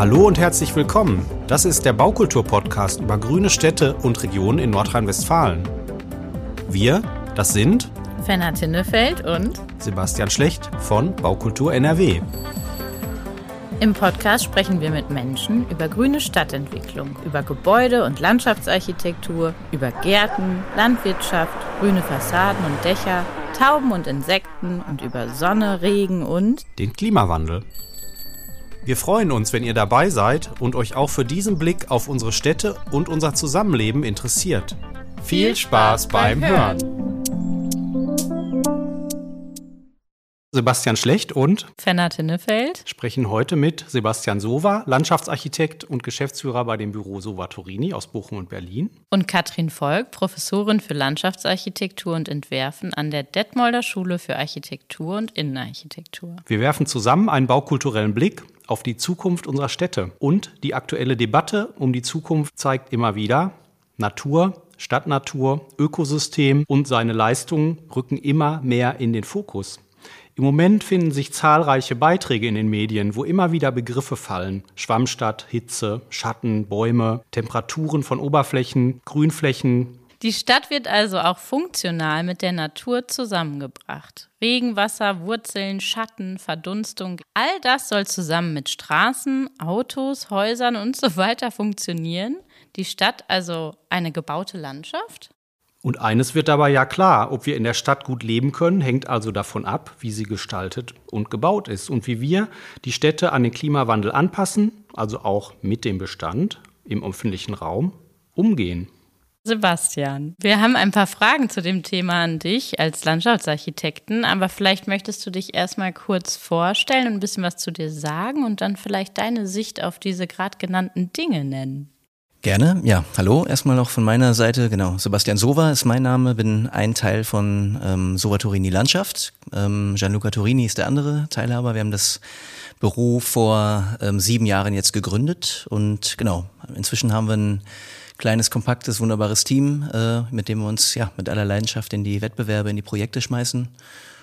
Hallo und herzlich willkommen. Das ist der Baukultur-Podcast über grüne Städte und Regionen in Nordrhein-Westfalen. Wir, das sind Fenner Tinnefeld und Sebastian Schlecht von Baukultur NRW. Im Podcast sprechen wir mit Menschen über grüne Stadtentwicklung, über Gebäude- und Landschaftsarchitektur, über Gärten, Landwirtschaft, grüne Fassaden und Dächer, Tauben und Insekten und über Sonne, Regen und den Klimawandel. Wir freuen uns, wenn ihr dabei seid und euch auch für diesen Blick auf unsere Städte und unser Zusammenleben interessiert. Viel Spaß beim Hören! Sebastian Schlecht und Fenner Tinnefeld sprechen heute mit Sebastian Sova, Landschaftsarchitekt und Geschäftsführer bei dem Büro Sova Torini aus Bochum und Berlin. Und Katrin Volk, Professorin für Landschaftsarchitektur und Entwerfen an der Detmolder Schule für Architektur und Innenarchitektur. Wir werfen zusammen einen baukulturellen Blick auf die Zukunft unserer Städte. Und die aktuelle Debatte um die Zukunft zeigt immer wieder, Natur, Stadtnatur, Ökosystem und seine Leistungen rücken immer mehr in den Fokus. Im Moment finden sich zahlreiche Beiträge in den Medien, wo immer wieder Begriffe fallen. Schwammstadt, Hitze, Schatten, Bäume, Temperaturen von Oberflächen, Grünflächen. Die Stadt wird also auch funktional mit der Natur zusammengebracht. Regenwasser, Wurzeln, Schatten, Verdunstung, all das soll zusammen mit Straßen, Autos, Häusern und so weiter funktionieren. Die Stadt also eine gebaute Landschaft? Und eines wird dabei ja klar, ob wir in der Stadt gut leben können, hängt also davon ab, wie sie gestaltet und gebaut ist und wie wir die Städte an den Klimawandel anpassen, also auch mit dem Bestand im öffentlichen Raum umgehen. Sebastian, wir haben ein paar Fragen zu dem Thema an dich als Landschaftsarchitekten, aber vielleicht möchtest du dich erstmal kurz vorstellen und ein bisschen was zu dir sagen und dann vielleicht deine Sicht auf diese gerade genannten Dinge nennen. Gerne, ja. Hallo, erstmal noch von meiner Seite. Genau, Sebastian Sova ist mein Name, bin ein Teil von ähm, Sova Torini Landschaft. Ähm, Gianluca Torini ist der andere Teilhaber. Wir haben das Büro vor ähm, sieben Jahren jetzt gegründet und genau, inzwischen haben wir ein kleines, kompaktes, wunderbares Team, äh, mit dem wir uns ja mit aller Leidenschaft in die Wettbewerbe, in die Projekte schmeißen.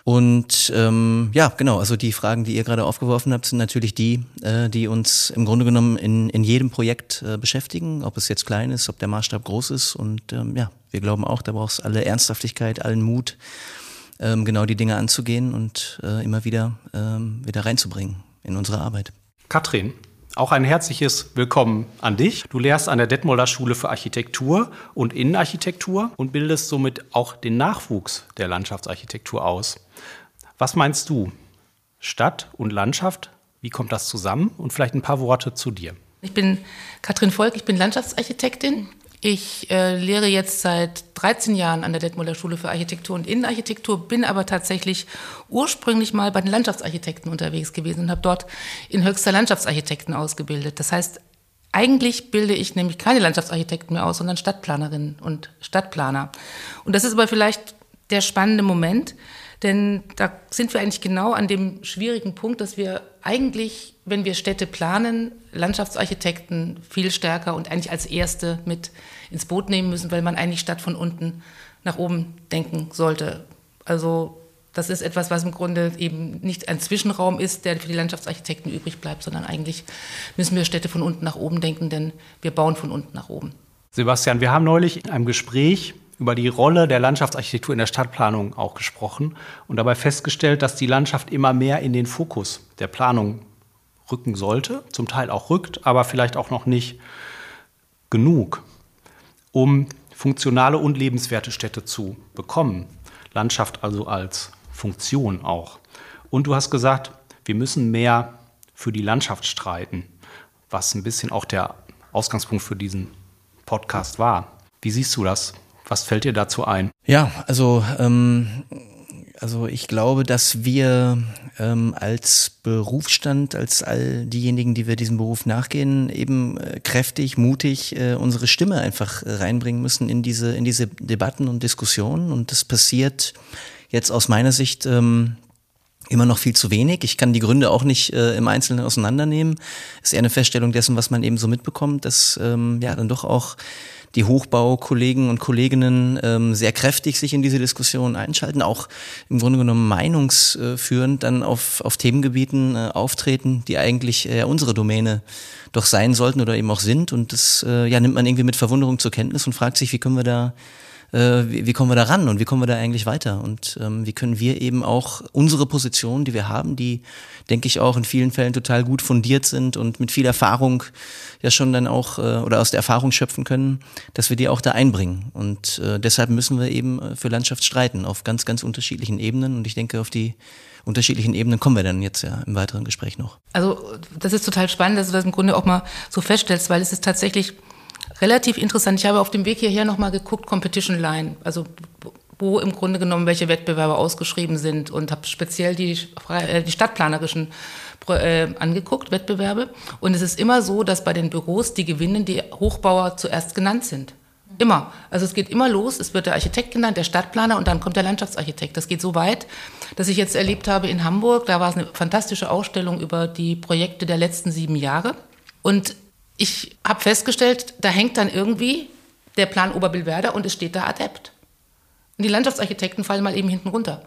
Und ähm, ja, genau, also die Fragen, die ihr gerade aufgeworfen habt, sind natürlich die, äh, die uns im Grunde genommen in, in jedem Projekt äh, beschäftigen, ob es jetzt klein ist, ob der Maßstab groß ist. Und ähm, ja, wir glauben auch, da braucht es alle Ernsthaftigkeit, allen Mut, ähm, genau die Dinge anzugehen und äh, immer wieder, ähm, wieder reinzubringen in unsere Arbeit. Katrin, auch ein herzliches Willkommen an dich. Du lehrst an der Detmolder Schule für Architektur und Innenarchitektur und bildest somit auch den Nachwuchs der Landschaftsarchitektur aus. Was meinst du? Stadt und Landschaft, wie kommt das zusammen? Und vielleicht ein paar Worte zu dir. Ich bin Katrin Volk, ich bin Landschaftsarchitektin. Ich äh, lehre jetzt seit 13 Jahren an der Detmolder Schule für Architektur und Innenarchitektur, bin aber tatsächlich ursprünglich mal bei den Landschaftsarchitekten unterwegs gewesen und habe dort in höchster Landschaftsarchitekten ausgebildet. Das heißt, eigentlich bilde ich nämlich keine Landschaftsarchitekten mehr aus, sondern Stadtplanerinnen und Stadtplaner. Und das ist aber vielleicht der spannende Moment, denn da sind wir eigentlich genau an dem schwierigen Punkt, dass wir eigentlich, wenn wir Städte planen, Landschaftsarchitekten viel stärker und eigentlich als Erste mit ins Boot nehmen müssen, weil man eigentlich Stadt von unten nach oben denken sollte. Also das ist etwas, was im Grunde eben nicht ein Zwischenraum ist, der für die Landschaftsarchitekten übrig bleibt, sondern eigentlich müssen wir Städte von unten nach oben denken, denn wir bauen von unten nach oben. Sebastian, wir haben neulich in einem Gespräch über die Rolle der Landschaftsarchitektur in der Stadtplanung auch gesprochen und dabei festgestellt, dass die Landschaft immer mehr in den Fokus der Planung rücken sollte, zum Teil auch rückt, aber vielleicht auch noch nicht genug, um funktionale und lebenswerte Städte zu bekommen. Landschaft also als Funktion auch. Und du hast gesagt, wir müssen mehr für die Landschaft streiten, was ein bisschen auch der Ausgangspunkt für diesen Podcast war. Wie siehst du das? Was fällt dir dazu ein? Ja, also, ähm, also ich glaube, dass wir ähm, als Berufsstand, als all diejenigen, die wir diesem Beruf nachgehen, eben äh, kräftig, mutig äh, unsere Stimme einfach äh, reinbringen müssen in diese, in diese Debatten und Diskussionen. Und das passiert jetzt aus meiner Sicht ähm, immer noch viel zu wenig. Ich kann die Gründe auch nicht äh, im Einzelnen auseinandernehmen. Ist eher eine Feststellung dessen, was man eben so mitbekommt, dass ähm, ja dann doch auch die Hochbaukollegen und Kolleginnen ähm, sehr kräftig sich in diese Diskussion einschalten, auch im Grunde genommen meinungsführend dann auf, auf Themengebieten äh, auftreten, die eigentlich äh, unsere Domäne doch sein sollten oder eben auch sind. Und das äh, ja, nimmt man irgendwie mit Verwunderung zur Kenntnis und fragt sich, wie können wir da äh, wie, wie kommen wir da ran und wie kommen wir da eigentlich weiter und ähm, wie können wir eben auch unsere Position, die wir haben, die, denke ich, auch in vielen Fällen total gut fundiert sind und mit viel Erfahrung ja schon dann auch äh, oder aus der Erfahrung schöpfen können, dass wir die auch da einbringen. Und äh, deshalb müssen wir eben äh, für Landschaft streiten auf ganz, ganz unterschiedlichen Ebenen und ich denke, auf die unterschiedlichen Ebenen kommen wir dann jetzt ja im weiteren Gespräch noch. Also das ist total spannend, dass du das im Grunde auch mal so feststellst, weil es ist tatsächlich relativ interessant. Ich habe auf dem Weg hierher nochmal geguckt, Competition Line, also wo im Grunde genommen welche Wettbewerbe ausgeschrieben sind und habe speziell die, äh, die stadtplanerischen äh, angeguckt, Wettbewerbe. Und es ist immer so, dass bei den Büros die gewinnen, die Hochbauer zuerst genannt sind. Immer. Also es geht immer los, es wird der Architekt genannt, der Stadtplaner und dann kommt der Landschaftsarchitekt. Das geht so weit, dass ich jetzt erlebt habe in Hamburg, da war es eine fantastische Ausstellung über die Projekte der letzten sieben Jahre. Und ich habe festgestellt, da hängt dann irgendwie der Plan Oberbillwerder und es steht da Adept. Und die Landschaftsarchitekten fallen mal eben hinten runter.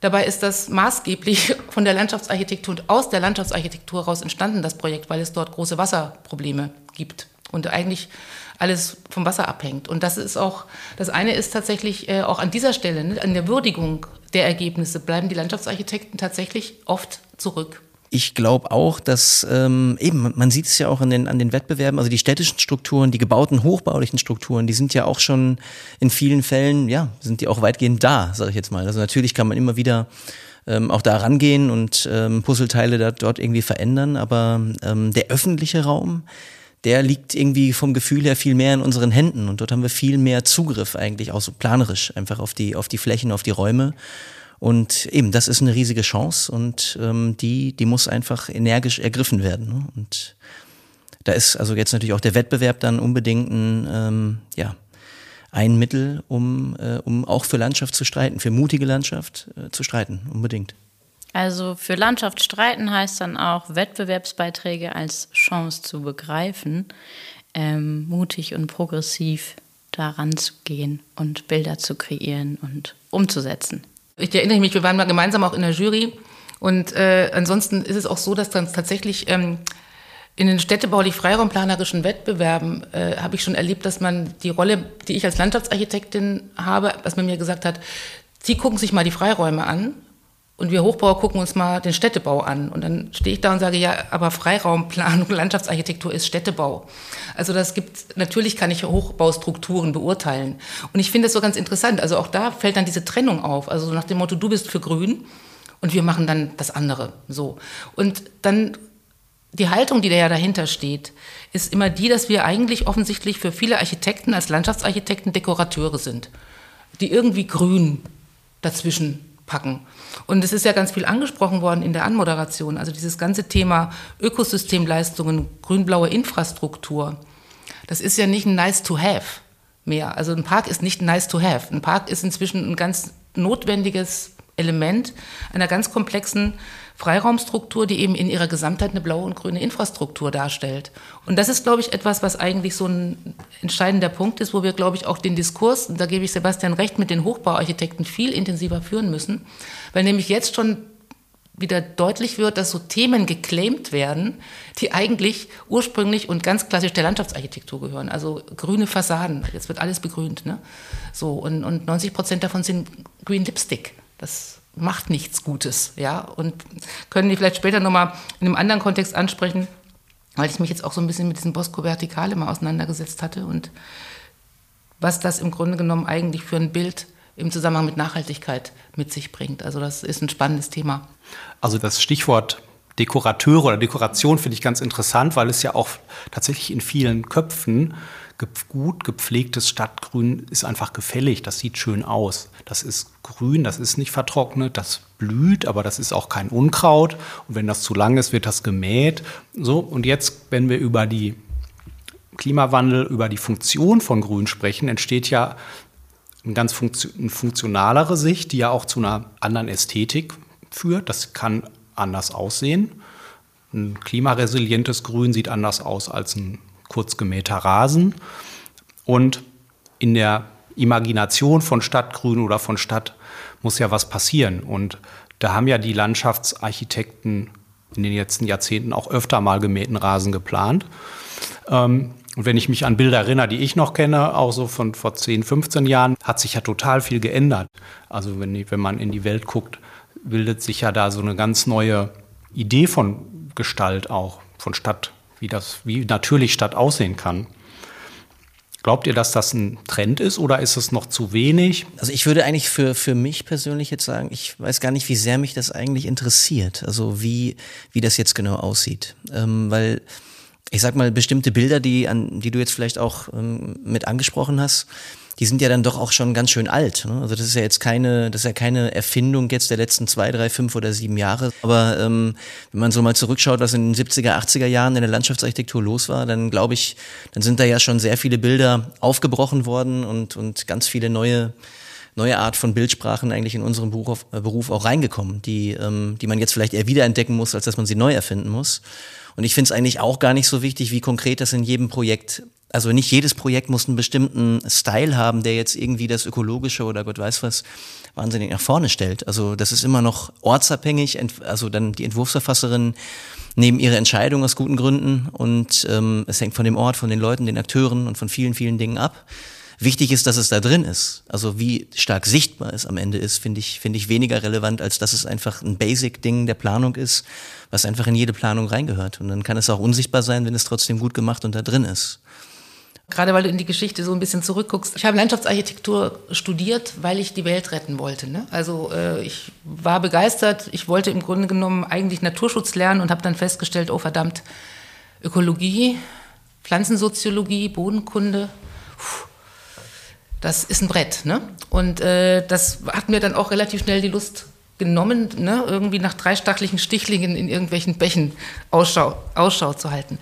Dabei ist das maßgeblich von der Landschaftsarchitektur und aus der Landschaftsarchitektur heraus entstanden, das Projekt, weil es dort große Wasserprobleme gibt und eigentlich alles vom Wasser abhängt. Und das ist auch, das eine ist tatsächlich äh, auch an dieser Stelle, ne, an der Würdigung der Ergebnisse bleiben die Landschaftsarchitekten tatsächlich oft zurück. Ich glaube auch, dass ähm, eben, man sieht es ja auch an den, an den Wettbewerben, also die städtischen Strukturen, die gebauten hochbaulichen Strukturen, die sind ja auch schon in vielen Fällen, ja, sind die auch weitgehend da, sage ich jetzt mal. Also natürlich kann man immer wieder ähm, auch da rangehen und ähm, Puzzleteile da, dort irgendwie verändern, aber ähm, der öffentliche Raum, der liegt irgendwie vom Gefühl her viel mehr in unseren Händen und dort haben wir viel mehr Zugriff eigentlich auch so planerisch einfach auf die, auf die Flächen, auf die Räume. Und eben, das ist eine riesige Chance und ähm, die, die muss einfach energisch ergriffen werden. Ne? Und da ist also jetzt natürlich auch der Wettbewerb dann unbedingt ein, ähm, ja, ein Mittel, um, äh, um auch für Landschaft zu streiten, für mutige Landschaft äh, zu streiten, unbedingt. Also für Landschaft streiten heißt dann auch, Wettbewerbsbeiträge als Chance zu begreifen, ähm, mutig und progressiv daran zu gehen und Bilder zu kreieren und umzusetzen ich erinnere mich, wir waren mal gemeinsam auch in der Jury. Und äh, ansonsten ist es auch so, dass dann tatsächlich ähm, in den städtebaulich freiraumplanerischen Wettbewerben äh, habe ich schon erlebt, dass man die Rolle, die ich als Landschaftsarchitektin habe, dass man mir gesagt hat, Sie gucken sich mal die Freiräume an und wir Hochbauer gucken uns mal den Städtebau an. Und dann stehe ich da und sage, ja, aber Freiraumplanung, Landschaftsarchitektur ist Städtebau. Also das gibt, natürlich kann ich Hochbaustrukturen beurteilen. Und ich finde es so ganz interessant. Also auch da fällt dann diese Trennung auf. Also nach dem Motto, du bist für grün und wir machen dann das andere. So. Und dann die Haltung, die da ja dahinter steht, ist immer die, dass wir eigentlich offensichtlich für viele Architekten als Landschaftsarchitekten Dekorateure sind, die irgendwie grün dazwischen packen. Und es ist ja ganz viel angesprochen worden in der Anmoderation, also dieses ganze Thema Ökosystemleistungen, grün-blaue Infrastruktur. Das ist ja nicht ein nice to have mehr. Also ein Park ist nicht nice to have. Ein Park ist inzwischen ein ganz notwendiges Element einer ganz komplexen Freiraumstruktur, die eben in ihrer Gesamtheit eine blaue und grüne Infrastruktur darstellt. Und das ist, glaube ich, etwas, was eigentlich so ein entscheidender Punkt ist, wo wir, glaube ich, auch den Diskurs, und da gebe ich Sebastian recht, mit den Hochbauarchitekten viel intensiver führen müssen, weil nämlich jetzt schon wieder deutlich wird, dass so Themen geclaimt werden, die eigentlich ursprünglich und ganz klassisch der Landschaftsarchitektur gehören. Also grüne Fassaden, jetzt wird alles begrünt. Ne? So, und, und 90 Prozent davon sind Green Lipstick. Das macht nichts Gutes, ja. Und können die vielleicht später nochmal in einem anderen Kontext ansprechen, weil ich mich jetzt auch so ein bisschen mit diesem Bosco Vertikale mal auseinandergesetzt hatte und was das im Grunde genommen eigentlich für ein Bild im Zusammenhang mit Nachhaltigkeit mit sich bringt. Also das ist ein spannendes Thema. Also das Stichwort Dekorateure oder Dekoration finde ich ganz interessant, weil es ja auch tatsächlich in vielen Köpfen gut gepflegtes Stadtgrün ist einfach gefällig. Das sieht schön aus. Das ist grün, das ist nicht vertrocknet, das blüht, aber das ist auch kein Unkraut. Und wenn das zu lang ist, wird das gemäht. So, und jetzt, wenn wir über die Klimawandel, über die Funktion von Grün sprechen, entsteht ja eine ganz funktionalere Sicht, die ja auch zu einer anderen Ästhetik führt. Das kann anders aussehen. Ein klimaresilientes Grün sieht anders aus als ein kurz gemähter Rasen. Und in der Imagination von Stadtgrün oder von Stadt muss ja was passieren. Und da haben ja die Landschaftsarchitekten in den letzten Jahrzehnten auch öfter mal gemähten Rasen geplant. Ähm, und wenn ich mich an Bilder erinnere, die ich noch kenne, auch so von vor 10, 15 Jahren, hat sich ja total viel geändert. Also wenn, wenn man in die Welt guckt, bildet sich ja da so eine ganz neue Idee von Gestalt auch, von Stadt, wie das, wie natürlich Stadt aussehen kann. Glaubt ihr, dass das ein Trend ist oder ist es noch zu wenig? Also ich würde eigentlich für, für mich persönlich jetzt sagen, ich weiß gar nicht, wie sehr mich das eigentlich interessiert. Also wie, wie das jetzt genau aussieht. Ähm, weil ich sag mal, bestimmte Bilder, die, an, die du jetzt vielleicht auch ähm, mit angesprochen hast, die sind ja dann doch auch schon ganz schön alt. Ne? Also das ist ja jetzt keine, das ist ja keine Erfindung jetzt der letzten zwei, drei, fünf oder sieben Jahre. Aber ähm, wenn man so mal zurückschaut, was in den 70er, 80er Jahren in der Landschaftsarchitektur los war, dann glaube ich, dann sind da ja schon sehr viele Bilder aufgebrochen worden und, und ganz viele neue neue Art von Bildsprachen eigentlich in unserem Beruf, äh, Beruf auch reingekommen, die, ähm, die man jetzt vielleicht eher wiederentdecken muss, als dass man sie neu erfinden muss. Und ich finde es eigentlich auch gar nicht so wichtig, wie konkret das in jedem Projekt also nicht jedes Projekt muss einen bestimmten Style haben, der jetzt irgendwie das Ökologische oder Gott weiß was wahnsinnig nach vorne stellt. Also das ist immer noch ortsabhängig. Also dann die Entwurfsverfasserinnen nehmen ihre Entscheidung aus guten Gründen und ähm, es hängt von dem Ort, von den Leuten, den Akteuren und von vielen, vielen Dingen ab. Wichtig ist, dass es da drin ist. Also wie stark sichtbar es am Ende ist, finde ich, finde ich weniger relevant, als dass es einfach ein Basic-Ding der Planung ist, was einfach in jede Planung reingehört. Und dann kann es auch unsichtbar sein, wenn es trotzdem gut gemacht und da drin ist. Gerade weil du in die Geschichte so ein bisschen zurückguckst. Ich habe Landschaftsarchitektur studiert, weil ich die Welt retten wollte. Ne? Also äh, ich war begeistert. Ich wollte im Grunde genommen eigentlich Naturschutz lernen und habe dann festgestellt, oh verdammt, Ökologie, Pflanzensoziologie, Bodenkunde, puh, das ist ein Brett. Ne? Und äh, das hat mir dann auch relativ schnell die Lust genommen, ne? irgendwie nach drei stachlichen Stichlingen in irgendwelchen Bächen Ausschau, Ausschau zu halten.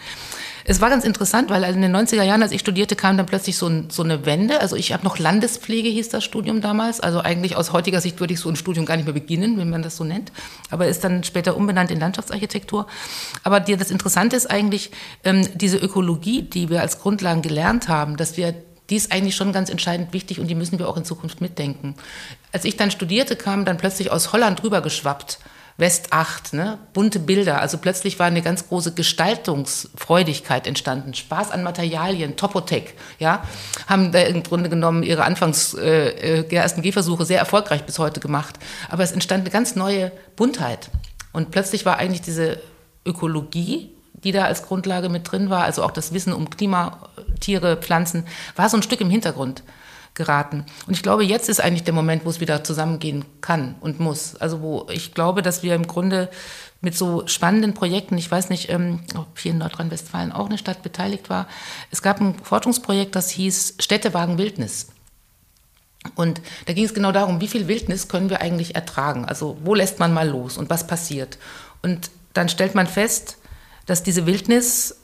Es war ganz interessant, weil in den 90er Jahren, als ich studierte, kam dann plötzlich so, ein, so eine Wende. Also ich habe noch Landespflege, hieß das Studium damals. Also eigentlich aus heutiger Sicht würde ich so ein Studium gar nicht mehr beginnen, wenn man das so nennt. Aber ist dann später umbenannt in Landschaftsarchitektur. Aber das Interessante ist eigentlich ähm, diese Ökologie, die wir als Grundlagen gelernt haben, dass wir die ist eigentlich schon ganz entscheidend wichtig und die müssen wir auch in Zukunft mitdenken. Als ich dann studierte, kam dann plötzlich aus Holland rübergeschwappt. West 8, ne? bunte Bilder. Also plötzlich war eine ganz große Gestaltungsfreudigkeit entstanden. Spaß an Materialien, Topotech, ja, haben da im Grunde genommen ihre Anfangs äh, äh ersten Gehversuche sehr erfolgreich bis heute gemacht. Aber es entstand eine ganz neue Buntheit. Und plötzlich war eigentlich diese Ökologie die da als Grundlage mit drin war, also auch das Wissen um Klima, Tiere, Pflanzen, war so ein Stück im Hintergrund geraten. Und ich glaube, jetzt ist eigentlich der Moment, wo es wieder zusammengehen kann und muss. Also wo ich glaube, dass wir im Grunde mit so spannenden Projekten, ich weiß nicht, ähm, ob hier in Nordrhein-Westfalen auch eine Stadt beteiligt war, es gab ein Forschungsprojekt, das hieß Städtewagen Wildnis. Und da ging es genau darum, wie viel Wildnis können wir eigentlich ertragen? Also wo lässt man mal los und was passiert? Und dann stellt man fest, dass diese Wildnis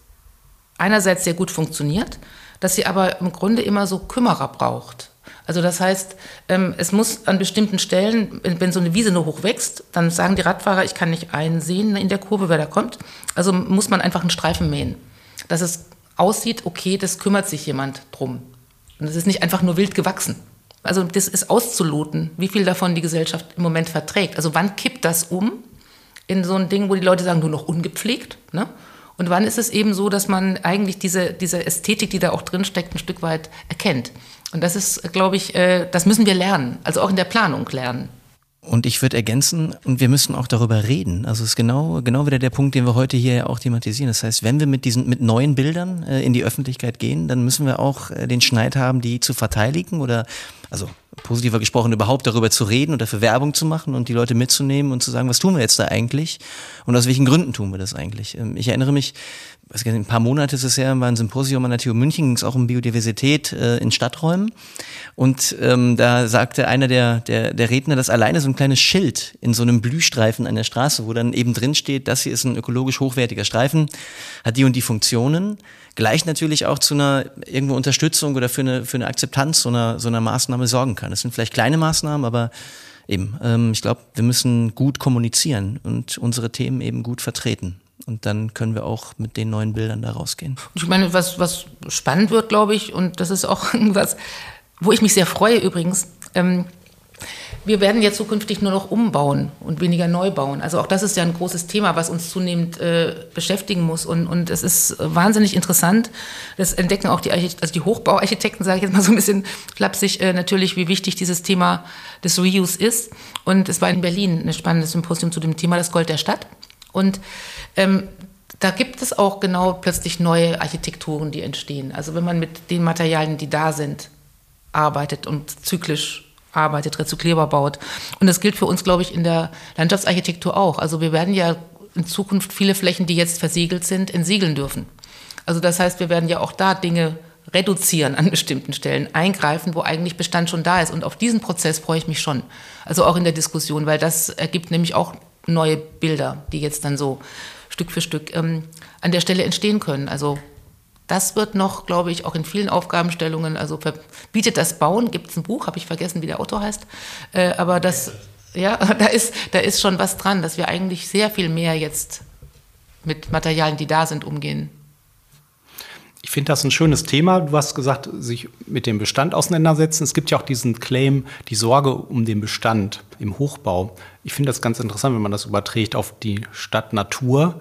einerseits sehr gut funktioniert, dass sie aber im Grunde immer so Kümmerer braucht. Also das heißt, ähm, es muss an bestimmten Stellen, wenn so eine Wiese nur hoch wächst, dann sagen die Radfahrer, ich kann nicht einsehen in der Kurve, wer da kommt. Also muss man einfach einen Streifen mähen. Dass es aussieht, okay, das kümmert sich jemand drum. Und es ist nicht einfach nur wild gewachsen. Also das ist auszuloten, wie viel davon die Gesellschaft im Moment verträgt. Also wann kippt das um in so ein Ding, wo die Leute sagen, nur noch ungepflegt. Ne? Und wann ist es eben so, dass man eigentlich diese, diese Ästhetik, die da auch drin steckt, ein Stück weit erkennt. Und das ist, glaube ich, äh, das müssen wir lernen, also auch in der Planung lernen. Und ich würde ergänzen, und wir müssen auch darüber reden. Also es ist genau, genau wieder der Punkt, den wir heute hier ja auch thematisieren. Das heißt, wenn wir mit diesen, mit neuen Bildern äh, in die Öffentlichkeit gehen, dann müssen wir auch äh, den Schneid haben, die zu verteidigen oder, also positiver gesprochen, überhaupt darüber zu reden und dafür Werbung zu machen und die Leute mitzunehmen und zu sagen, was tun wir jetzt da eigentlich und aus welchen Gründen tun wir das eigentlich. Ähm, ich erinnere mich, was ein paar Monate ist es her, war ein Symposium an der TU München, ging es auch um Biodiversität äh, in Stadträumen. Und ähm, da sagte einer der, der, der Redner, dass alleine so ein kleines Schild in so einem Blühstreifen an der Straße, wo dann eben drin steht, das hier ist ein ökologisch hochwertiger Streifen, hat die und die Funktionen, gleich natürlich auch zu einer irgendwo Unterstützung oder für eine, für eine Akzeptanz so einer, so einer Maßnahme sorgen kann. Das sind vielleicht kleine Maßnahmen, aber eben, ähm, ich glaube, wir müssen gut kommunizieren und unsere Themen eben gut vertreten. Und dann können wir auch mit den neuen Bildern da rausgehen. Ich meine, was, was spannend wird, glaube ich, und das ist auch irgendwas, wo ich mich sehr freue übrigens, ähm, wir werden ja zukünftig nur noch umbauen und weniger neu bauen. Also auch das ist ja ein großes Thema, was uns zunehmend äh, beschäftigen muss. Und, und es ist wahnsinnig interessant. Das entdecken auch die, Archite also die Hochbauarchitekten, sage ich jetzt mal so ein bisschen flapsig, äh, natürlich, wie wichtig dieses Thema des Reuse ist. Und es war in Berlin ein spannendes Symposium zu dem Thema das Gold der Stadt. Und ähm, da gibt es auch genau plötzlich neue Architekturen, die entstehen. Also wenn man mit den Materialien, die da sind, arbeitet und zyklisch arbeitet, rezyklierbar baut. Und das gilt für uns, glaube ich, in der Landschaftsarchitektur auch. Also wir werden ja in Zukunft viele Flächen, die jetzt versiegelt sind, entsiegeln dürfen. Also das heißt, wir werden ja auch da Dinge reduzieren an bestimmten Stellen, eingreifen, wo eigentlich Bestand schon da ist. Und auf diesen Prozess freue ich mich schon. Also auch in der Diskussion, weil das ergibt nämlich auch neue Bilder, die jetzt dann so Stück für Stück ähm, an der Stelle entstehen können. Also das wird noch, glaube ich, auch in vielen Aufgabenstellungen, also verbietet das Bauen, gibt es ein Buch, habe ich vergessen, wie der Autor heißt, äh, aber das, ja, da ist, da ist schon was dran, dass wir eigentlich sehr viel mehr jetzt mit Materialien, die da sind, umgehen. Ich finde das ein schönes Thema. Du hast gesagt, sich mit dem Bestand auseinandersetzen. Es gibt ja auch diesen Claim, die Sorge um den Bestand im Hochbau. Ich finde das ganz interessant, wenn man das überträgt auf die Stadt Natur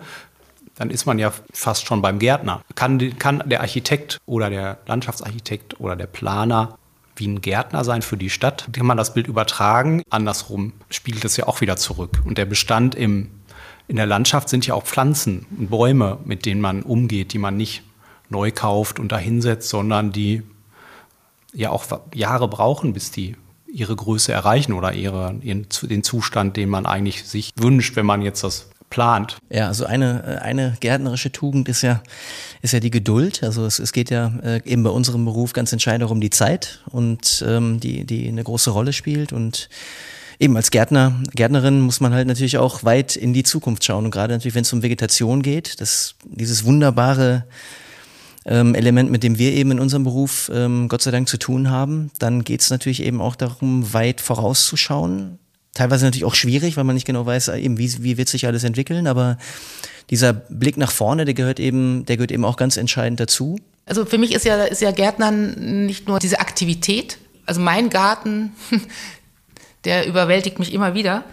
dann ist man ja fast schon beim Gärtner. Kann, kann der Architekt oder der Landschaftsarchitekt oder der Planer wie ein Gärtner sein für die Stadt? Kann man das Bild übertragen? Andersrum spielt es ja auch wieder zurück. Und der Bestand im, in der Landschaft sind ja auch Pflanzen und Bäume, mit denen man umgeht, die man nicht neu kauft und dahinsetzt, sondern die ja auch Jahre brauchen, bis die ihre Größe erreichen oder ihre, ihren, den Zustand, den man eigentlich sich wünscht, wenn man jetzt das plant. Ja, also eine, eine gärtnerische Tugend ist ja, ist ja die Geduld. Also es, es geht ja äh, eben bei unserem Beruf ganz entscheidend um die Zeit und ähm, die, die eine große Rolle spielt und eben als Gärtner, Gärtnerin muss man halt natürlich auch weit in die Zukunft schauen und gerade natürlich, wenn es um Vegetation geht, das, dieses wunderbare ähm, Element, mit dem wir eben in unserem Beruf ähm, Gott sei Dank zu tun haben, dann geht es natürlich eben auch darum, weit vorauszuschauen, teilweise natürlich auch schwierig, weil man nicht genau weiß, eben wie, wie wird sich alles entwickeln, aber dieser Blick nach vorne, der gehört eben, der gehört eben auch ganz entscheidend dazu. Also für mich ist ja, ist ja Gärtnern nicht nur diese Aktivität. Also mein Garten, der überwältigt mich immer wieder.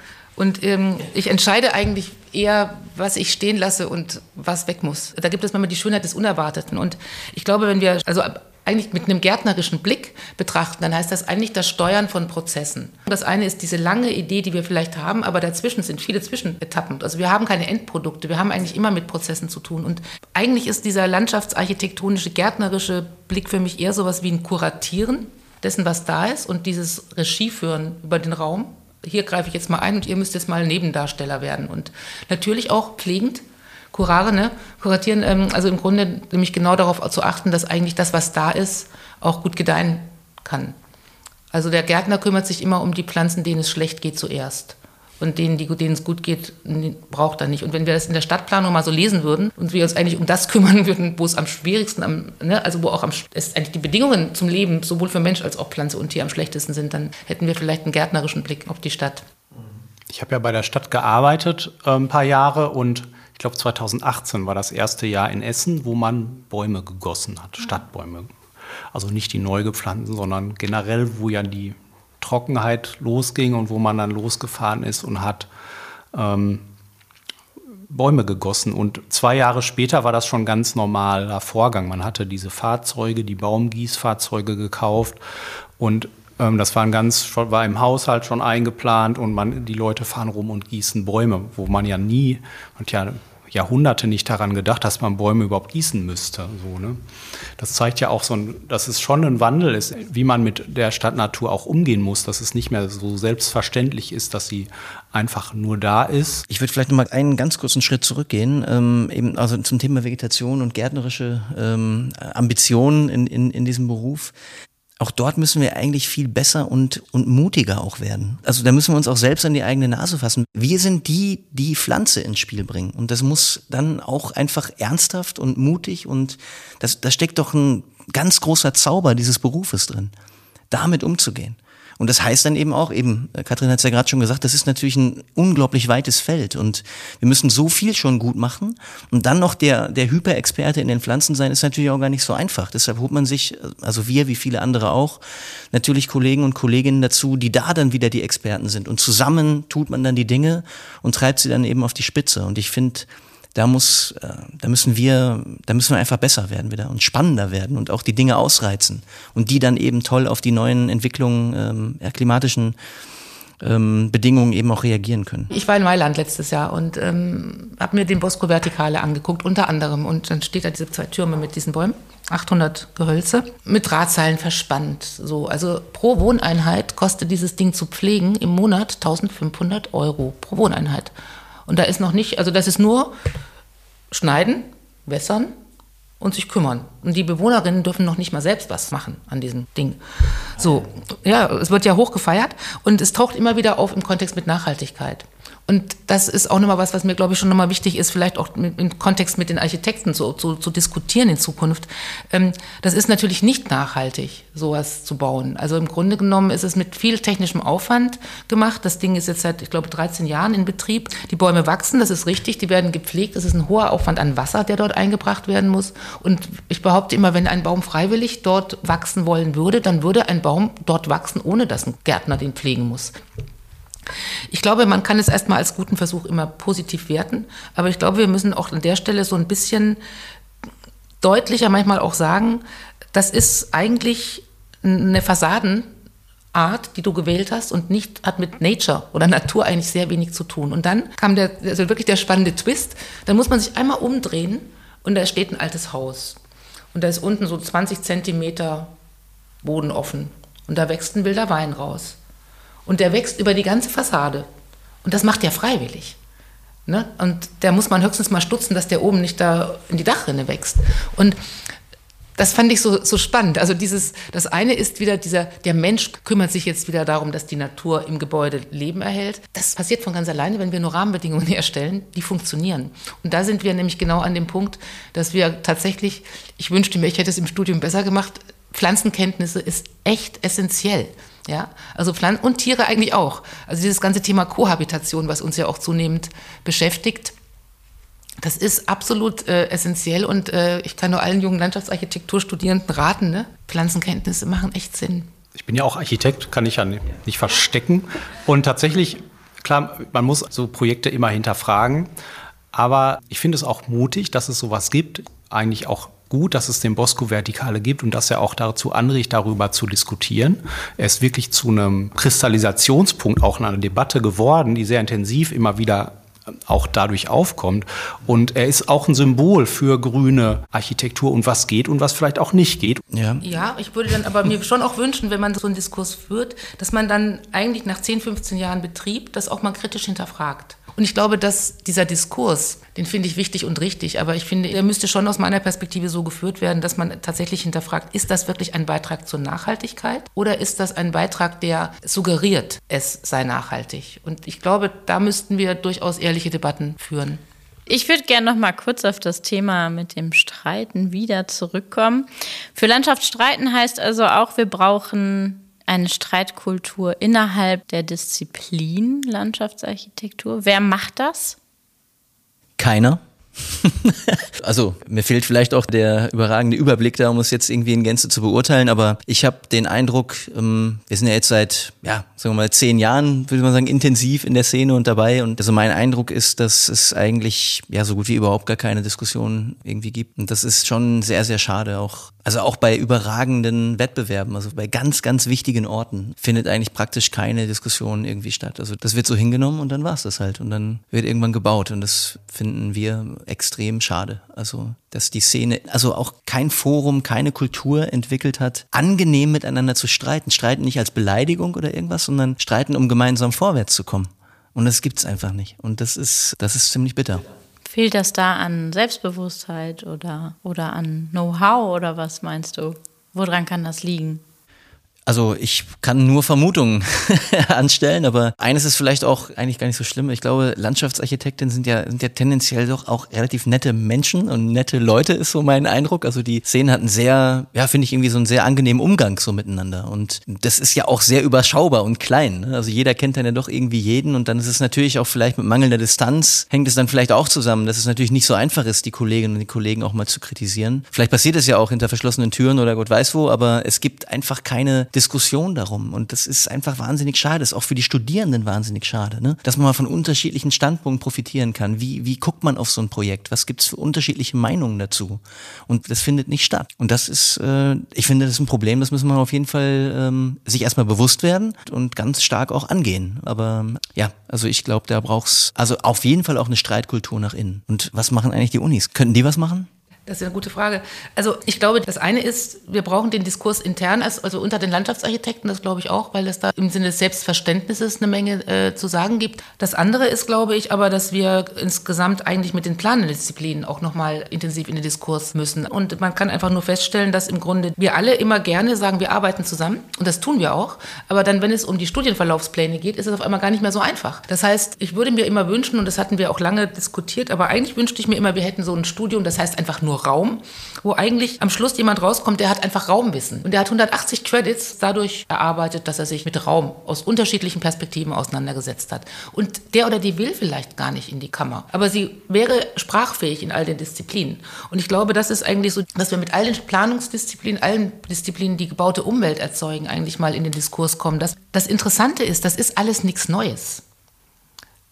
Und ähm, ich entscheide eigentlich eher, was ich stehen lasse und was weg muss. Da gibt es manchmal die Schönheit des Unerwarteten. Und ich glaube, wenn wir, also eigentlich mit einem gärtnerischen Blick betrachten, dann heißt das eigentlich das Steuern von Prozessen. Das eine ist diese lange Idee, die wir vielleicht haben, aber dazwischen sind viele Zwischenetappen. Also wir haben keine Endprodukte, wir haben eigentlich immer mit Prozessen zu tun. Und eigentlich ist dieser landschaftsarchitektonische, gärtnerische Blick für mich eher sowas wie ein Kuratieren dessen, was da ist und dieses Regie führen über den Raum. Hier greife ich jetzt mal ein und ihr müsst jetzt mal Nebendarsteller werden. Und natürlich auch pflegend Kurare, ne? Kuratieren, ähm, also im Grunde nämlich genau darauf zu achten, dass eigentlich das, was da ist, auch gut gedeihen kann. Also der Gärtner kümmert sich immer um die Pflanzen, denen es schlecht geht zuerst. Und denen, die, denen es gut geht, braucht er nicht. Und wenn wir das in der Stadtplanung mal so lesen würden und wir uns eigentlich um das kümmern würden, wo es am schwierigsten, am, ne, also wo auch am, es eigentlich die Bedingungen zum Leben sowohl für Mensch als auch Pflanze und Tier am schlechtesten sind, dann hätten wir vielleicht einen gärtnerischen Blick auf die Stadt. Ich habe ja bei der Stadt gearbeitet äh, ein paar Jahre und ich glaube 2018 war das erste Jahr in Essen, wo man Bäume gegossen hat, Stadtbäume. Also nicht die neu gepflanzten, sondern generell, wo ja die Trockenheit losging und wo man dann losgefahren ist und hat ähm, Bäume gegossen. Und zwei Jahre später war das schon ganz normaler Vorgang. Man hatte diese Fahrzeuge, die Baumgießfahrzeuge gekauft und ähm, das war, ein ganz, war im Haushalt schon eingeplant und man, die Leute fahren rum und gießen Bäume, wo man ja nie, und ja Jahrhunderte nicht daran gedacht, dass man Bäume überhaupt gießen müsste. So, ne? Das zeigt ja auch so, ein, dass es schon ein Wandel ist, wie man mit der Stadtnatur auch umgehen muss, dass es nicht mehr so selbstverständlich ist, dass sie einfach nur da ist. Ich würde vielleicht noch mal einen ganz kurzen Schritt zurückgehen, ähm, eben also zum Thema Vegetation und gärtnerische ähm, Ambitionen in, in, in diesem Beruf auch dort müssen wir eigentlich viel besser und, und mutiger auch werden. Also da müssen wir uns auch selbst an die eigene Nase fassen. Wir sind die, die Pflanze ins Spiel bringen. Und das muss dann auch einfach ernsthaft und mutig und das, da steckt doch ein ganz großer Zauber dieses Berufes drin, damit umzugehen. Und das heißt dann eben auch, eben, äh, Katrin hat es ja gerade schon gesagt, das ist natürlich ein unglaublich weites Feld und wir müssen so viel schon gut machen. Und dann noch der, der Hyperexperte in den Pflanzen sein, ist natürlich auch gar nicht so einfach. Deshalb holt man sich, also wir wie viele andere auch, natürlich Kollegen und Kolleginnen dazu, die da dann wieder die Experten sind. Und zusammen tut man dann die Dinge und treibt sie dann eben auf die Spitze. Und ich finde, da muss, äh, da müssen wir, da müssen wir einfach besser werden wieder und spannender werden und auch die Dinge ausreizen und die dann eben toll auf die neuen Entwicklungen, ähm, klimatischen ähm, Bedingungen eben auch reagieren können. Ich war in Mailand letztes Jahr und ähm, habe mir den Bosco Vertikale angeguckt, unter anderem. Und dann steht da diese zwei Türme mit diesen Bäumen, 800 Gehölze, mit Drahtseilen verspannt. So, also pro Wohneinheit kostet dieses Ding zu pflegen im Monat 1500 Euro pro Wohneinheit. Und da ist noch nicht, also das ist nur schneiden, wässern und sich kümmern. Und die Bewohnerinnen dürfen noch nicht mal selbst was machen an diesem Ding. So, ja, es wird ja hoch gefeiert und es taucht immer wieder auf im Kontext mit Nachhaltigkeit. Und das ist auch nochmal was, was mir, glaube ich, schon nochmal wichtig ist, vielleicht auch im Kontext mit den Architekten zu, zu, zu diskutieren in Zukunft. Ähm, das ist natürlich nicht nachhaltig, sowas zu bauen. Also im Grunde genommen ist es mit viel technischem Aufwand gemacht. Das Ding ist jetzt seit, ich glaube, 13 Jahren in Betrieb. Die Bäume wachsen, das ist richtig, die werden gepflegt. Das ist ein hoher Aufwand an Wasser, der dort eingebracht werden muss. Und ich behaupte immer, wenn ein Baum freiwillig dort wachsen wollen würde, dann würde ein Baum dort wachsen, ohne dass ein Gärtner den pflegen muss. Ich glaube, man kann es erstmal als guten Versuch immer positiv werten, aber ich glaube, wir müssen auch an der Stelle so ein bisschen deutlicher manchmal auch sagen, das ist eigentlich eine Fassadenart, die du gewählt hast und nicht hat mit Nature oder Natur eigentlich sehr wenig zu tun. Und dann kam der, also wirklich der spannende Twist. Dann muss man sich einmal umdrehen und da steht ein altes Haus. Und da ist unten so 20 Zentimeter Boden offen. Und da wächst ein wilder Wein raus. Und der wächst über die ganze Fassade. Und das macht er freiwillig. Ne? Und da muss man höchstens mal stutzen, dass der oben nicht da in die Dachrinne wächst. Und das fand ich so, so spannend. Also dieses, das eine ist wieder dieser, der Mensch kümmert sich jetzt wieder darum, dass die Natur im Gebäude Leben erhält. Das passiert von ganz alleine, wenn wir nur Rahmenbedingungen herstellen, die funktionieren. Und da sind wir nämlich genau an dem Punkt, dass wir tatsächlich, ich wünschte mir, ich hätte es im Studium besser gemacht, Pflanzenkenntnisse ist echt essentiell. Ja, also Pflanzen und Tiere eigentlich auch. Also dieses ganze Thema Kohabitation, was uns ja auch zunehmend beschäftigt, das ist absolut äh, essentiell und äh, ich kann nur allen jungen Landschaftsarchitekturstudierenden raten, ne? Pflanzenkenntnisse machen echt Sinn. Ich bin ja auch Architekt, kann ich ja nicht verstecken. Und tatsächlich, klar, man muss so Projekte immer hinterfragen. Aber ich finde es auch mutig, dass es sowas gibt. Eigentlich auch gut, dass es den Bosco-Vertikale gibt und dass er auch dazu anregt, darüber zu diskutieren. Er ist wirklich zu einem Kristallisationspunkt auch in einer Debatte geworden, die sehr intensiv immer wieder auch dadurch aufkommt. Und er ist auch ein Symbol für grüne Architektur und was geht und was vielleicht auch nicht geht. Ja, ja ich würde dann aber mir schon auch wünschen, wenn man so einen Diskurs führt, dass man dann eigentlich nach 10, 15 Jahren Betrieb das auch mal kritisch hinterfragt. Und ich glaube, dass dieser Diskurs, den finde ich wichtig und richtig, aber ich finde, er müsste schon aus meiner Perspektive so geführt werden, dass man tatsächlich hinterfragt, ist das wirklich ein Beitrag zur Nachhaltigkeit oder ist das ein Beitrag, der suggeriert, es sei nachhaltig? Und ich glaube, da müssten wir durchaus ehrliche Debatten führen. Ich würde gerne noch mal kurz auf das Thema mit dem Streiten wieder zurückkommen. Für Landschaft streiten heißt also auch, wir brauchen eine Streitkultur innerhalb der Disziplin Landschaftsarchitektur. Wer macht das? Keiner. also mir fehlt vielleicht auch der überragende Überblick da, um es jetzt irgendwie in Gänze zu beurteilen, aber ich habe den Eindruck, ähm, wir sind ja jetzt seit, ja, sagen wir mal, zehn Jahren, würde man sagen, intensiv in der Szene und dabei. Und also mein Eindruck ist, dass es eigentlich ja so gut wie überhaupt gar keine Diskussion irgendwie gibt. Und das ist schon sehr, sehr schade. Auch, also auch bei überragenden Wettbewerben, also bei ganz, ganz wichtigen Orten, findet eigentlich praktisch keine Diskussion irgendwie statt. Also das wird so hingenommen und dann war es das halt. Und dann wird irgendwann gebaut. Und das finden wir extrem schade. Also, dass die Szene, also auch kein Forum, keine Kultur entwickelt hat, angenehm miteinander zu streiten. Streiten nicht als Beleidigung oder irgendwas, sondern streiten, um gemeinsam vorwärts zu kommen. Und das gibt's einfach nicht. Und das ist, das ist ziemlich bitter. Fehlt das da an Selbstbewusstheit oder, oder an Know-how oder was meinst du? Woran kann das liegen? Also ich kann nur Vermutungen anstellen, aber eines ist vielleicht auch eigentlich gar nicht so schlimm. Ich glaube, Landschaftsarchitekten sind ja, sind ja tendenziell doch auch relativ nette Menschen und nette Leute, ist so mein Eindruck. Also die Szene hat einen sehr, ja, finde ich irgendwie so einen sehr angenehmen Umgang so miteinander. Und das ist ja auch sehr überschaubar und klein. Ne? Also jeder kennt dann ja doch irgendwie jeden und dann ist es natürlich auch vielleicht mit mangelnder Distanz, hängt es dann vielleicht auch zusammen, dass es natürlich nicht so einfach ist, die Kolleginnen und die Kollegen auch mal zu kritisieren. Vielleicht passiert es ja auch hinter verschlossenen Türen oder Gott weiß wo, aber es gibt einfach keine Diskussion darum. Und das ist einfach wahnsinnig schade. Ist auch für die Studierenden wahnsinnig schade, ne? dass man mal von unterschiedlichen Standpunkten profitieren kann. Wie, wie guckt man auf so ein Projekt? Was gibt's für unterschiedliche Meinungen dazu? Und das findet nicht statt. Und das ist, äh, ich finde, das ist ein Problem, das müssen wir auf jeden Fall ähm, sich erstmal bewusst werden und ganz stark auch angehen. Aber ja, also ich glaube, da braucht's also auf jeden Fall auch eine Streitkultur nach innen. Und was machen eigentlich die Unis? Könnten die was machen? Das ist eine gute Frage. Also ich glaube, das eine ist, wir brauchen den Diskurs intern, also unter den Landschaftsarchitekten, das glaube ich auch, weil es da im Sinne des Selbstverständnisses eine Menge äh, zu sagen gibt. Das andere ist, glaube ich, aber, dass wir insgesamt eigentlich mit den Planendisziplinen auch nochmal intensiv in den Diskurs müssen. Und man kann einfach nur feststellen, dass im Grunde wir alle immer gerne sagen, wir arbeiten zusammen und das tun wir auch. Aber dann, wenn es um die Studienverlaufspläne geht, ist es auf einmal gar nicht mehr so einfach. Das heißt, ich würde mir immer wünschen, und das hatten wir auch lange diskutiert, aber eigentlich wünschte ich mir immer, wir hätten so ein Studium, das heißt einfach nur Raum, wo eigentlich am Schluss jemand rauskommt, der hat einfach Raumwissen. Und der hat 180 Credits dadurch erarbeitet, dass er sich mit Raum aus unterschiedlichen Perspektiven auseinandergesetzt hat. Und der oder die will vielleicht gar nicht in die Kammer, aber sie wäre sprachfähig in all den Disziplinen. Und ich glaube, das ist eigentlich so, dass wir mit all den Planungsdisziplinen, allen Disziplinen, die gebaute Umwelt erzeugen, eigentlich mal in den Diskurs kommen. Das, das Interessante ist, das ist alles nichts Neues.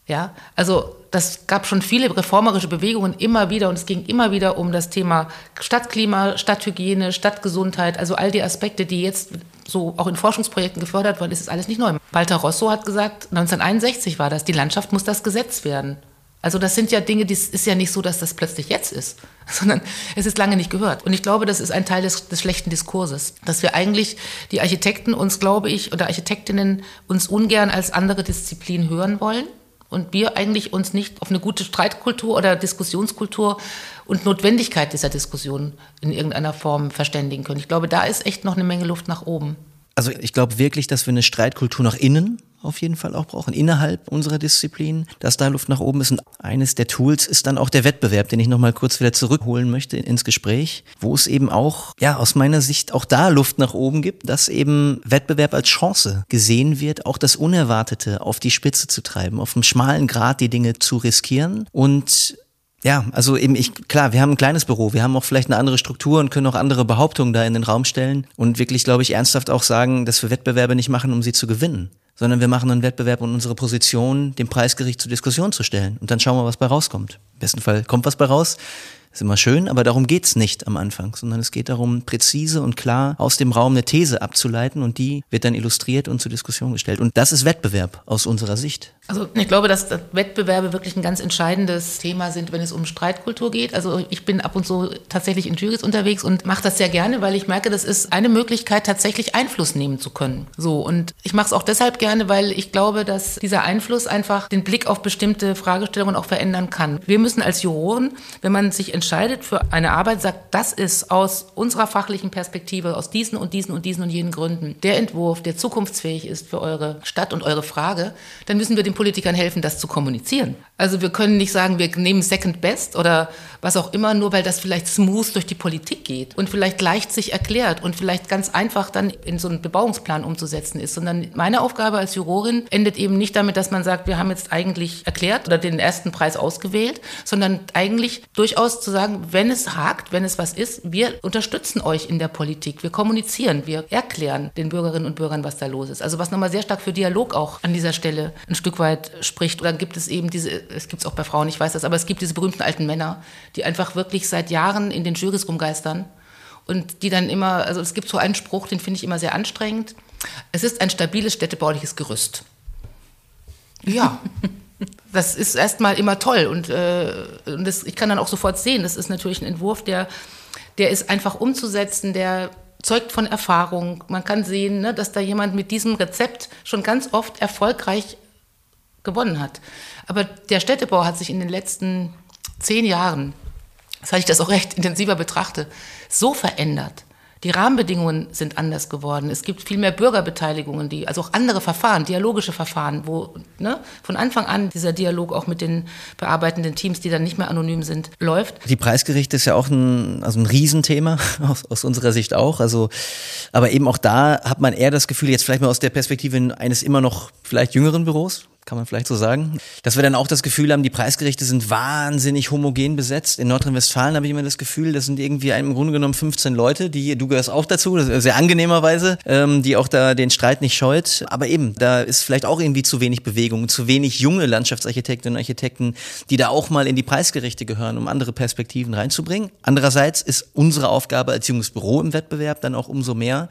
Ja, also das gab schon viele reformerische Bewegungen immer wieder und es ging immer wieder um das Thema Stadtklima, Stadthygiene, Stadtgesundheit, also all die Aspekte, die jetzt so auch in Forschungsprojekten gefördert wurden, ist es alles nicht neu. Walter Rosso hat gesagt, 1961 war das, die Landschaft muss das Gesetz werden. Also das sind ja Dinge, die ist ja nicht so, dass das plötzlich jetzt ist, sondern es ist lange nicht gehört. Und ich glaube, das ist ein Teil des, des schlechten Diskurses, dass wir eigentlich die Architekten uns, glaube ich, oder Architektinnen uns ungern als andere Disziplin hören wollen und wir eigentlich uns nicht auf eine gute Streitkultur oder Diskussionskultur und Notwendigkeit dieser Diskussion in irgendeiner Form verständigen können. Ich glaube, da ist echt noch eine Menge Luft nach oben. Also ich glaube wirklich, dass wir eine Streitkultur nach innen auf jeden Fall auch brauchen, innerhalb unserer Disziplin, dass da Luft nach oben ist. Und eines der Tools ist dann auch der Wettbewerb, den ich nochmal kurz wieder zurückholen möchte ins Gespräch, wo es eben auch, ja, aus meiner Sicht auch da Luft nach oben gibt, dass eben Wettbewerb als Chance gesehen wird, auch das Unerwartete auf die Spitze zu treiben, auf einem schmalen Grad die Dinge zu riskieren und ja, also eben ich, klar, wir haben ein kleines Büro, wir haben auch vielleicht eine andere Struktur und können auch andere Behauptungen da in den Raum stellen und wirklich, glaube ich, ernsthaft auch sagen, dass wir Wettbewerbe nicht machen, um sie zu gewinnen, sondern wir machen einen Wettbewerb, um unsere Position dem Preisgericht zur Diskussion zu stellen und dann schauen wir, was bei rauskommt. Im besten Fall kommt was bei raus, ist immer schön, aber darum geht's nicht am Anfang, sondern es geht darum, präzise und klar aus dem Raum eine These abzuleiten und die wird dann illustriert und zur Diskussion gestellt. Und das ist Wettbewerb aus unserer Sicht. Also ich glaube, dass Wettbewerbe wirklich ein ganz entscheidendes Thema sind, wenn es um Streitkultur geht. Also ich bin ab und zu tatsächlich in Juries unterwegs und mache das sehr gerne, weil ich merke, das ist eine Möglichkeit, tatsächlich Einfluss nehmen zu können. So und ich mache es auch deshalb gerne, weil ich glaube, dass dieser Einfluss einfach den Blick auf bestimmte Fragestellungen auch verändern kann. Wir müssen als Juroren, wenn man sich entscheidet für eine Arbeit, sagt, das ist aus unserer fachlichen Perspektive, aus diesen und diesen und diesen und jenen Gründen der Entwurf, der zukunftsfähig ist für eure Stadt und eure Frage, dann müssen wir den Politikern helfen, das zu kommunizieren. Also wir können nicht sagen, wir nehmen Second Best oder was auch immer, nur weil das vielleicht smooth durch die Politik geht und vielleicht leicht sich erklärt und vielleicht ganz einfach dann in so einen Bebauungsplan umzusetzen ist, sondern meine Aufgabe als Jurorin endet eben nicht damit, dass man sagt, wir haben jetzt eigentlich erklärt oder den ersten Preis ausgewählt, sondern eigentlich durchaus zu sagen, wenn es hakt, wenn es was ist, wir unterstützen euch in der Politik, wir kommunizieren, wir erklären den Bürgerinnen und Bürgern, was da los ist. Also was nochmal sehr stark für Dialog auch an dieser Stelle ein Stück weit spricht. Oder gibt es eben diese, es gibt es auch bei Frauen, ich weiß das, aber es gibt diese berühmten alten Männer, die einfach wirklich seit Jahren in den Jurys rumgeistern und die dann immer, also es gibt so einen Spruch, den finde ich immer sehr anstrengend. Es ist ein stabiles städtebauliches Gerüst. Ja. das ist erstmal immer toll und, äh, und das, ich kann dann auch sofort sehen, das ist natürlich ein Entwurf, der, der ist einfach umzusetzen, der zeugt von Erfahrung. Man kann sehen, ne, dass da jemand mit diesem Rezept schon ganz oft erfolgreich gewonnen hat. Aber der Städtebau hat sich in den letzten zehn Jahren, seit ich das auch recht intensiver betrachte, so verändert, Die Rahmenbedingungen sind anders geworden. Es gibt viel mehr Bürgerbeteiligungen, die, also auch andere Verfahren, dialogische Verfahren, wo ne, von Anfang an dieser Dialog auch mit den bearbeitenden Teams, die dann nicht mehr anonym sind, läuft. Die Preisgerichte ist ja auch ein, also ein Riesenthema, aus, aus unserer Sicht auch. Also, aber eben auch da hat man eher das Gefühl, jetzt vielleicht mal aus der Perspektive eines immer noch vielleicht jüngeren Büros, kann man vielleicht so sagen. Dass wir dann auch das Gefühl haben, die Preisgerichte sind wahnsinnig homogen besetzt. In Nordrhein-Westfalen habe ich immer das Gefühl, das sind irgendwie im Grunde genommen 15 Leute, die, du gehörst auch dazu, sehr angenehmerweise, ähm, die auch da den Streit nicht scheut. Aber eben, da ist vielleicht auch irgendwie zu wenig Bewegung, zu wenig junge Landschaftsarchitektinnen und Architekten, die da auch mal in die Preisgerichte gehören, um andere Perspektiven reinzubringen. Andererseits ist unsere Aufgabe als junges Büro im Wettbewerb dann auch umso mehr,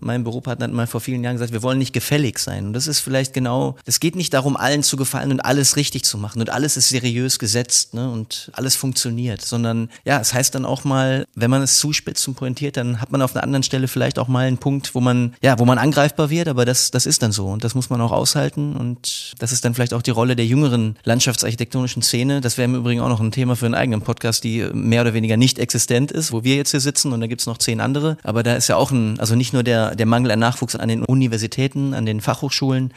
mein Büropartner hat mal vor vielen Jahren gesagt, wir wollen nicht gefällig sein. Und das ist vielleicht genau, es geht nicht darum, allen zu gefallen und alles richtig zu machen und alles ist seriös gesetzt ne, und alles funktioniert, sondern ja, es heißt dann auch mal, wenn man es zuspitzt und pointiert, dann hat man auf einer anderen Stelle vielleicht auch mal einen Punkt, wo man, ja, wo man angreifbar wird, aber das, das ist dann so und das muss man auch aushalten und das ist dann vielleicht auch die Rolle der jüngeren landschaftsarchitektonischen Szene. Das wäre im Übrigen auch noch ein Thema für einen eigenen Podcast, die mehr oder weniger nicht existent ist, wo wir jetzt hier sitzen und da gibt's noch zehn andere. Aber da ist ja auch ein, also nicht nur der der, Mangel an Nachwuchs an den Universitäten, an den Fachhochschulen,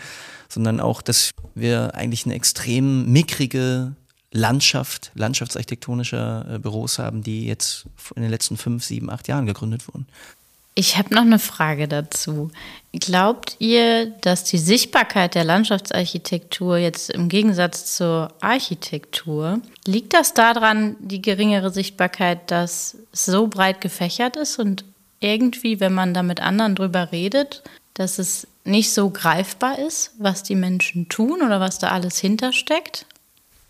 sondern auch, dass wir eigentlich eine extrem mickrige Landschaft, landschaftsarchitektonischer äh, Büros haben, die jetzt in den letzten fünf, sieben, acht Jahren gegründet wurden. Ich habe noch eine Frage dazu. Glaubt ihr, dass die Sichtbarkeit der Landschaftsarchitektur jetzt im Gegensatz zur Architektur, liegt das daran, die geringere Sichtbarkeit, dass es so breit gefächert ist und irgendwie, wenn man da mit anderen drüber redet, dass es nicht so greifbar ist, was die Menschen tun oder was da alles hintersteckt?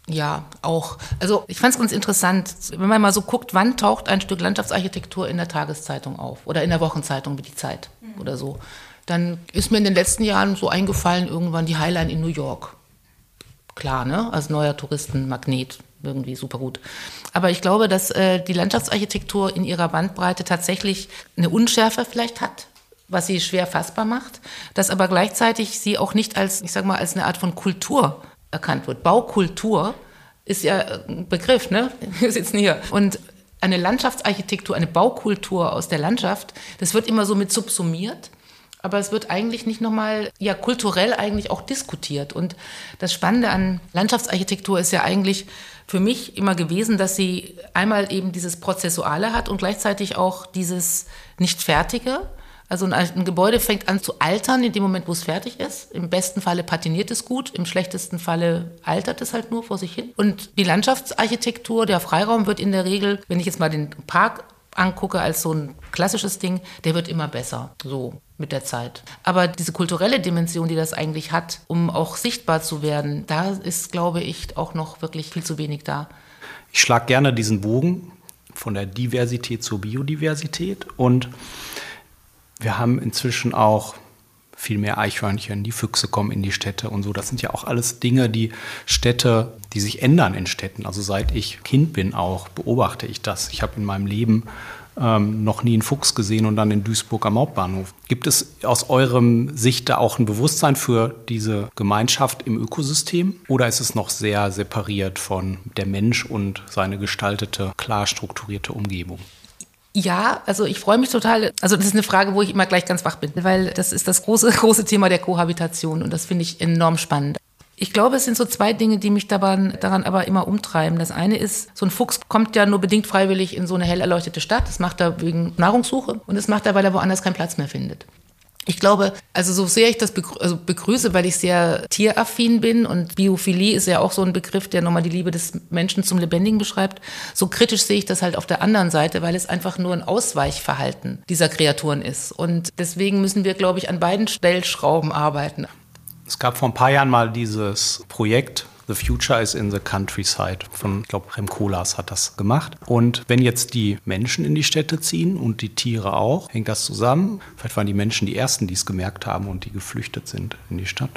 Ja, auch. Also ich fand es ganz interessant, wenn man mal so guckt, wann taucht ein Stück Landschaftsarchitektur in der Tageszeitung auf oder in der Wochenzeitung wie die Zeit mhm. oder so. Dann ist mir in den letzten Jahren so eingefallen, irgendwann die Highline in New York. Klar, ne? Als neuer Touristenmagnet irgendwie super gut. Aber ich glaube, dass äh, die Landschaftsarchitektur in ihrer Bandbreite tatsächlich eine Unschärfe vielleicht hat, was sie schwer fassbar macht, dass aber gleichzeitig sie auch nicht als, ich sag mal, als eine Art von Kultur erkannt wird. Baukultur ist ja ein Begriff, ne? Wir sitzen hier. Und eine Landschaftsarchitektur, eine Baukultur aus der Landschaft, das wird immer so mit subsumiert aber es wird eigentlich nicht nochmal, ja, kulturell eigentlich auch diskutiert. Und das Spannende an Landschaftsarchitektur ist ja eigentlich für mich immer gewesen, dass sie einmal eben dieses Prozessuale hat und gleichzeitig auch dieses Nicht-Fertige. Also ein, ein, Gebäude fängt an zu altern in dem Moment, wo es fertig ist. Im besten Falle patiniert es gut, im schlechtesten Falle altert es halt nur vor sich hin. Und die Landschaftsarchitektur, der Freiraum wird in der Regel, wenn ich jetzt mal den Park angucke als so ein klassisches Ding, der wird immer besser. So mit der Zeit. Aber diese kulturelle Dimension, die das eigentlich hat, um auch sichtbar zu werden, da ist, glaube ich, auch noch wirklich viel zu wenig da. Ich schlage gerne diesen Bogen von der Diversität zur Biodiversität und wir haben inzwischen auch viel mehr Eichhörnchen, die Füchse kommen in die Städte und so. Das sind ja auch alles Dinge, die Städte, die sich ändern in Städten. Also seit ich Kind bin auch, beobachte ich das. Ich habe in meinem Leben ähm, noch nie einen Fuchs gesehen und dann in Duisburg am Hauptbahnhof. Gibt es aus eurem Sicht da auch ein Bewusstsein für diese Gemeinschaft im Ökosystem oder ist es noch sehr separiert von der Mensch und seine gestaltete, klar strukturierte Umgebung? Ja, also ich freue mich total. Also das ist eine Frage, wo ich immer gleich ganz wach bin, weil das ist das große, große Thema der Kohabitation und das finde ich enorm spannend. Ich glaube, es sind so zwei Dinge, die mich daran, daran aber immer umtreiben. Das eine ist, so ein Fuchs kommt ja nur bedingt freiwillig in so eine hell erleuchtete Stadt. Das macht er wegen Nahrungssuche und das macht er, weil er woanders keinen Platz mehr findet. Ich glaube, also so sehr ich das begrü also begrüße, weil ich sehr tieraffin bin und Biophilie ist ja auch so ein Begriff, der nochmal die Liebe des Menschen zum Lebendigen beschreibt, so kritisch sehe ich das halt auf der anderen Seite, weil es einfach nur ein Ausweichverhalten dieser Kreaturen ist. Und deswegen müssen wir, glaube ich, an beiden Stellschrauben arbeiten. Es gab vor ein paar Jahren mal dieses Projekt The Future is in the Countryside von, ich glaube, Rem Koolhaas hat das gemacht. Und wenn jetzt die Menschen in die Städte ziehen und die Tiere auch, hängt das zusammen? Vielleicht waren die Menschen die Ersten, die es gemerkt haben und die geflüchtet sind in die Stadt.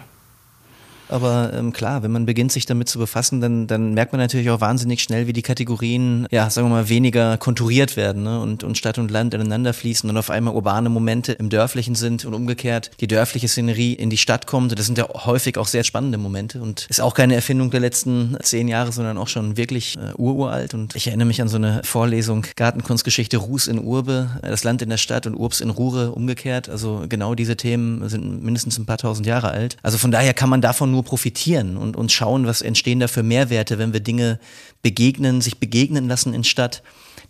Aber ähm, klar, wenn man beginnt, sich damit zu befassen, dann, dann merkt man natürlich auch wahnsinnig schnell, wie die Kategorien, ja, sagen wir mal, weniger konturiert werden ne? und, und Stadt und Land ineinander fließen und auf einmal urbane Momente im Dörflichen sind und umgekehrt die dörfliche Szenerie in die Stadt kommt. Das sind ja häufig auch sehr spannende Momente und ist auch keine Erfindung der letzten zehn Jahre, sondern auch schon wirklich äh, ururalt. Und ich erinnere mich an so eine Vorlesung Gartenkunstgeschichte Ruß in Urbe, das Land in der Stadt und Urbs in Rure umgekehrt. Also genau diese Themen sind mindestens ein paar tausend Jahre alt. Also von daher kann man davon nur profitieren und, und schauen, was entstehen da für Mehrwerte, wenn wir Dinge begegnen, sich begegnen lassen in Stadt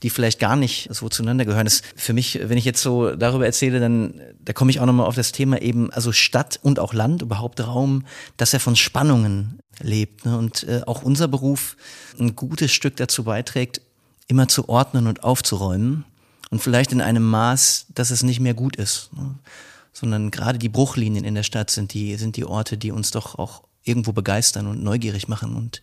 die vielleicht gar nicht so zueinander gehören. Das für mich, wenn ich jetzt so darüber erzähle, dann da komme ich auch nochmal auf das Thema eben, also Stadt und auch Land, überhaupt Raum, dass er von Spannungen lebt. Ne? Und äh, auch unser Beruf ein gutes Stück dazu beiträgt, immer zu ordnen und aufzuräumen. Und vielleicht in einem Maß, dass es nicht mehr gut ist. Ne? Sondern gerade die Bruchlinien in der Stadt sind die, sind die Orte, die uns doch auch irgendwo begeistern und neugierig machen. Und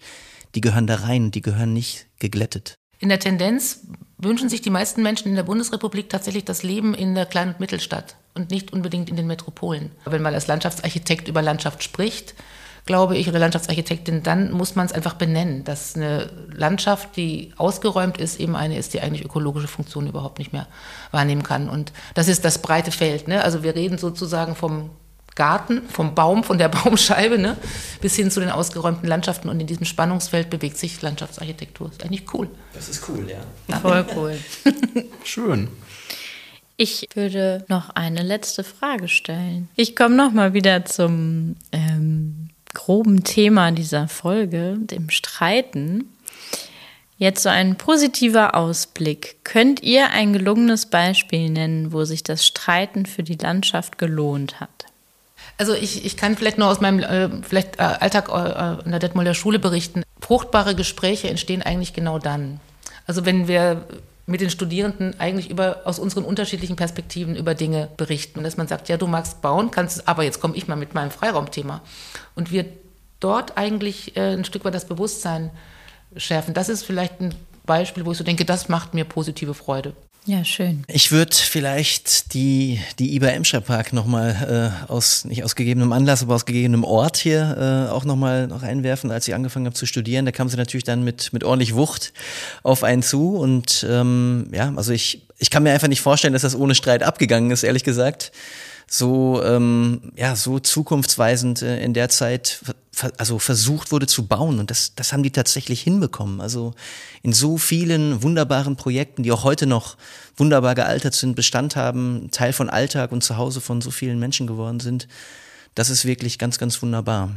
die gehören da rein, die gehören nicht geglättet. In der Tendenz wünschen sich die meisten Menschen in der Bundesrepublik tatsächlich das Leben in der Klein- und Mittelstadt und nicht unbedingt in den Metropolen. Wenn man als Landschaftsarchitekt über Landschaft spricht, glaube ich, oder Landschaftsarchitektin, dann muss man es einfach benennen, dass eine Landschaft, die ausgeräumt ist, eben eine ist, die eigentlich ökologische Funktion überhaupt nicht mehr wahrnehmen kann. Und das ist das breite Feld. Ne? Also wir reden sozusagen vom Garten, vom Baum, von der Baumscheibe, ne? bis hin zu den ausgeräumten Landschaften. Und in diesem Spannungsfeld bewegt sich Landschaftsarchitektur. Ist eigentlich cool. Das ist cool, ja. Voll cool. Schön. Ich würde noch eine letzte Frage stellen. Ich komme noch mal wieder zum ähm, groben Thema dieser Folge, dem Streiten. Jetzt so ein positiver Ausblick. Könnt ihr ein gelungenes Beispiel nennen, wo sich das Streiten für die Landschaft gelohnt hat? Also ich, ich kann vielleicht nur aus meinem äh, vielleicht, äh, Alltag äh, in der Detmolder Schule berichten. Fruchtbare Gespräche entstehen eigentlich genau dann. Also wenn wir mit den Studierenden eigentlich über, aus unseren unterschiedlichen Perspektiven über Dinge berichten. Und dass man sagt, ja, du magst bauen, kannst, aber jetzt komme ich mal mit meinem Freiraumthema. Und wir dort eigentlich äh, ein Stück weit das Bewusstsein schärfen. Das ist vielleicht ein Beispiel, wo ich so denke, das macht mir positive Freude. Ja, schön. Ich würde vielleicht die, die IBA Emscher Park nochmal äh, aus, nicht aus gegebenem Anlass, aber aus gegebenem Ort hier äh, auch nochmal noch einwerfen. Als ich angefangen habe zu studieren, da kam sie natürlich dann mit, mit ordentlich Wucht auf einen zu. Und ähm, ja, also ich, ich kann mir einfach nicht vorstellen, dass das ohne Streit abgegangen ist, ehrlich gesagt so ähm, ja so zukunftsweisend äh, in der Zeit also versucht wurde zu bauen und das das haben die tatsächlich hinbekommen. Also in so vielen wunderbaren Projekten die auch heute noch wunderbar gealtert sind Bestand haben Teil von Alltag und Zuhause von so vielen Menschen geworden sind das ist wirklich ganz ganz wunderbar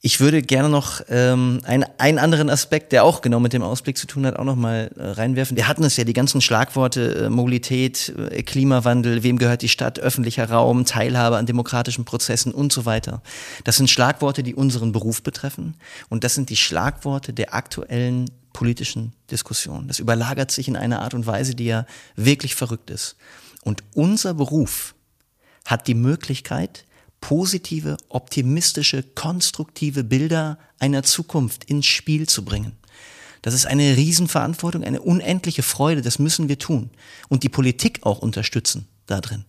ich würde gerne noch ähm, ein, einen anderen Aspekt, der auch genau mit dem Ausblick zu tun hat, auch noch mal äh, reinwerfen. Wir hatten es ja, die ganzen Schlagworte äh, Mobilität, äh, Klimawandel, wem gehört die Stadt, öffentlicher Raum, Teilhabe an demokratischen Prozessen und so weiter. Das sind Schlagworte, die unseren Beruf betreffen und das sind die Schlagworte der aktuellen politischen Diskussion. Das überlagert sich in einer Art und Weise, die ja wirklich verrückt ist. Und unser Beruf hat die Möglichkeit, positive, optimistische, konstruktive Bilder einer Zukunft ins Spiel zu bringen. Das ist eine Riesenverantwortung, eine unendliche Freude, das müssen wir tun. Und die Politik auch unterstützen da drin,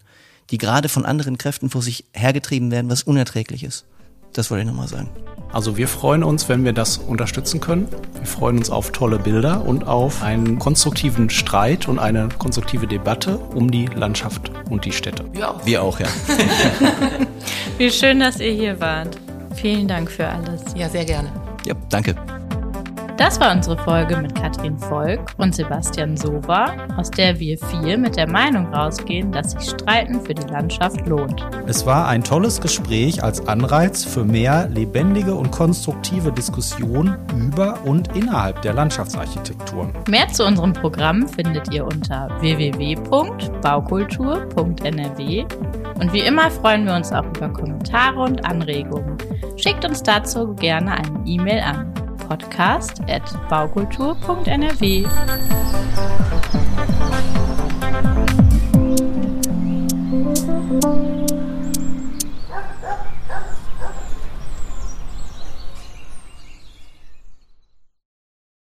die gerade von anderen Kräften vor sich hergetrieben werden, was unerträglich ist. Das wollte ich nochmal sagen. Also wir freuen uns, wenn wir das unterstützen können. Wir freuen uns auf tolle Bilder und auf einen konstruktiven Streit und eine konstruktive Debatte um die Landschaft und die Städte. Wir auch. Wir auch, ja. Wie schön, dass ihr hier wart. Vielen Dank für alles. Ja, sehr gerne. Ja, danke. Das war unsere Folge mit Katrin Volk und Sebastian Sova, aus der wir vier mit der Meinung rausgehen, dass sich Streiten für die Landschaft lohnt. Es war ein tolles Gespräch als Anreiz für mehr lebendige und konstruktive Diskussion über und innerhalb der Landschaftsarchitektur. Mehr zu unserem Programm findet ihr unter www.baukultur.nrw und wie immer freuen wir uns auch über Kommentare und Anregungen. Schickt uns dazu gerne eine E-Mail an podcast.baukultur.nrw.